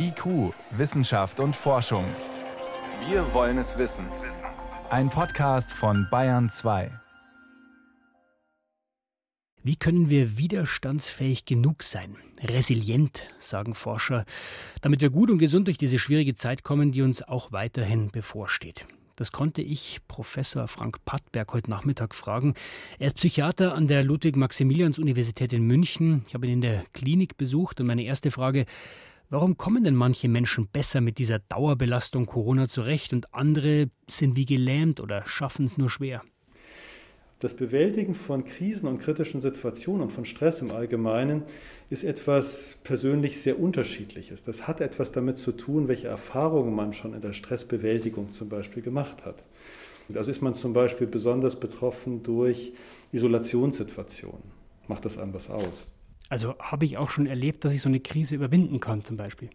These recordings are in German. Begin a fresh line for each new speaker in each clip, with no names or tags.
IQ, Wissenschaft und Forschung. Wir wollen es wissen. Ein Podcast von Bayern 2.
Wie können wir widerstandsfähig genug sein? Resilient, sagen Forscher, damit wir gut und gesund durch diese schwierige Zeit kommen, die uns auch weiterhin bevorsteht. Das konnte ich Professor Frank Pattberg heute Nachmittag fragen. Er ist Psychiater an der Ludwig-Maximilians-Universität in München. Ich habe ihn in der Klinik besucht und meine erste Frage, Warum kommen denn manche Menschen besser mit dieser Dauerbelastung Corona zurecht und andere sind wie gelähmt oder schaffen es nur schwer?
Das Bewältigen von Krisen und kritischen Situationen und von Stress im Allgemeinen ist etwas persönlich sehr Unterschiedliches. Das hat etwas damit zu tun, welche Erfahrungen man schon in der Stressbewältigung zum Beispiel gemacht hat. Also ist man zum Beispiel besonders betroffen durch Isolationssituationen. Macht das einem was aus?
Also habe ich auch schon erlebt, dass ich so eine Krise überwinden kann zum Beispiel.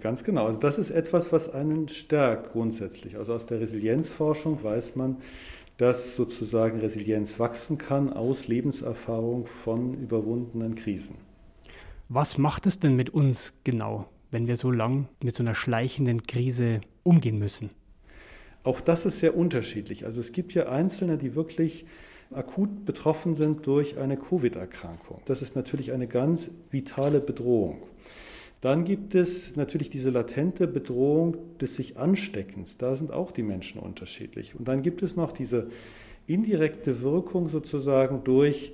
Ganz genau. Also das ist etwas, was einen stärkt grundsätzlich. Also aus der Resilienzforschung weiß man, dass sozusagen Resilienz wachsen kann aus Lebenserfahrung von überwundenen Krisen.
Was macht es denn mit uns genau, wenn wir so lang mit so einer schleichenden Krise umgehen müssen?
Auch das ist sehr unterschiedlich. Also es gibt ja Einzelne, die wirklich akut betroffen sind durch eine Covid-Erkrankung. Das ist natürlich eine ganz vitale Bedrohung. Dann gibt es natürlich diese latente Bedrohung des sich Ansteckens. Da sind auch die Menschen unterschiedlich. Und dann gibt es noch diese indirekte Wirkung sozusagen durch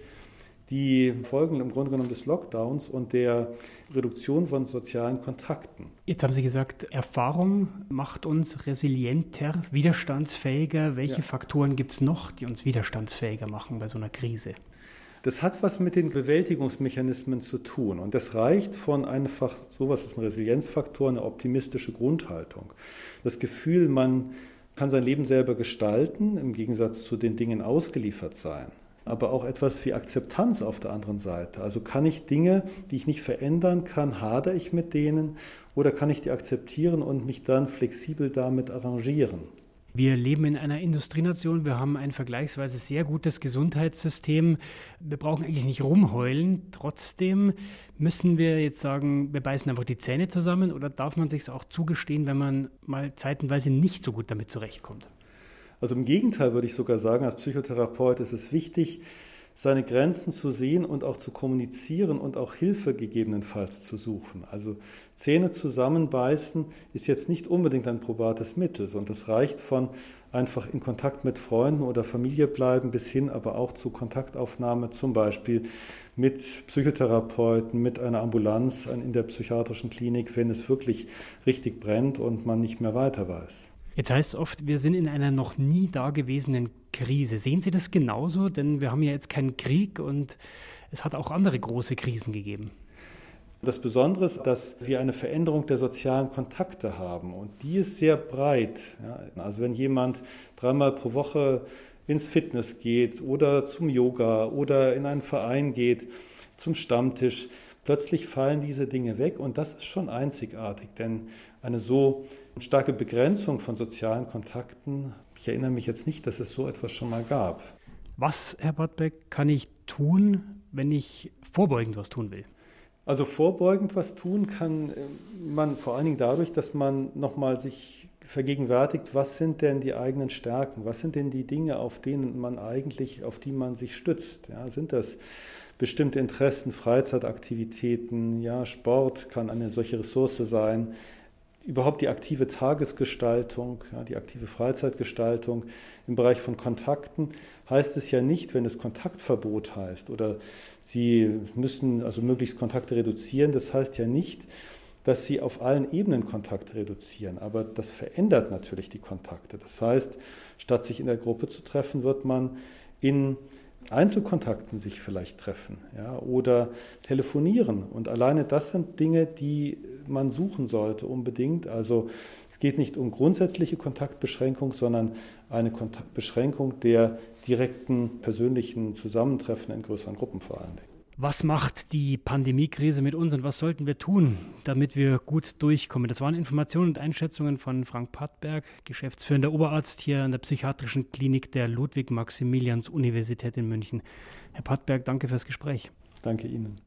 die Folgen im Grunde genommen des Lockdowns und der Reduktion von sozialen Kontakten.
Jetzt haben Sie gesagt, Erfahrung macht uns resilienter, widerstandsfähiger. Welche ja. Faktoren gibt es noch, die uns widerstandsfähiger machen bei so einer Krise?
Das hat was mit den Bewältigungsmechanismen zu tun. Und das reicht von einfach, sowas ist ein Resilienzfaktor, eine optimistische Grundhaltung. Das Gefühl, man kann sein Leben selber gestalten, im Gegensatz zu den Dingen ausgeliefert sein aber auch etwas wie Akzeptanz auf der anderen Seite. Also kann ich Dinge, die ich nicht verändern kann, hader ich mit denen oder kann ich die akzeptieren und mich dann flexibel damit arrangieren?
Wir leben in einer Industrienation, wir haben ein vergleichsweise sehr gutes Gesundheitssystem. Wir brauchen eigentlich nicht rumheulen. Trotzdem müssen wir jetzt sagen, wir beißen einfach die Zähne zusammen oder darf man sich auch zugestehen, wenn man mal zeitenweise nicht so gut damit zurechtkommt?
Also im Gegenteil würde ich sogar sagen, als Psychotherapeut ist es wichtig, seine Grenzen zu sehen und auch zu kommunizieren und auch Hilfe gegebenenfalls zu suchen. Also Zähne zusammenbeißen ist jetzt nicht unbedingt ein probates Mittel, sondern das reicht von einfach in Kontakt mit Freunden oder Familie bleiben bis hin aber auch zu Kontaktaufnahme zum Beispiel mit Psychotherapeuten, mit einer Ambulanz in der psychiatrischen Klinik, wenn es wirklich richtig brennt und man nicht mehr weiter weiß.
Jetzt heißt es oft, wir sind in einer noch nie dagewesenen Krise. Sehen Sie das genauso? Denn wir haben ja jetzt keinen Krieg und es hat auch andere große Krisen gegeben.
Das Besondere ist, dass wir eine Veränderung der sozialen Kontakte haben und die ist sehr breit. Also wenn jemand dreimal pro Woche ins Fitness geht oder zum Yoga oder in einen Verein geht, zum Stammtisch, plötzlich fallen diese Dinge weg und das ist schon einzigartig, denn eine so starke Begrenzung von sozialen Kontakten, ich erinnere mich jetzt nicht, dass es so etwas schon mal gab.
Was, Herr Bartbeck, kann ich tun, wenn ich vorbeugend was tun will?
Also vorbeugend was tun kann äh, man vor allen Dingen dadurch, dass man nochmal sich vergegenwärtigt, was sind denn die eigenen Stärken, was sind denn die Dinge, auf denen man eigentlich, auf die man sich stützt. Ja, sind das bestimmte Interessen, Freizeitaktivitäten, ja, Sport kann eine solche Ressource sein, überhaupt die aktive Tagesgestaltung, ja, die aktive Freizeitgestaltung im Bereich von Kontakten heißt es ja nicht, wenn es Kontaktverbot heißt oder Sie müssen also möglichst Kontakte reduzieren, das heißt ja nicht, dass Sie auf allen Ebenen Kontakte reduzieren, aber das verändert natürlich die Kontakte. Das heißt, statt sich in der Gruppe zu treffen, wird man in Einzelkontakten sich vielleicht treffen ja, oder telefonieren. Und alleine das sind Dinge, die man suchen sollte unbedingt. Also es geht nicht um grundsätzliche Kontaktbeschränkung, sondern eine Kontaktbeschränkung der direkten persönlichen Zusammentreffen in größeren Gruppen vor allen Dingen.
Was macht die Pandemiekrise mit uns und was sollten wir tun, damit wir gut durchkommen? Das waren Informationen und Einschätzungen von Frank Pattberg, geschäftsführender Oberarzt hier an der Psychiatrischen Klinik der Ludwig-Maximilians-Universität in München. Herr Pattberg, danke fürs Gespräch.
Danke Ihnen.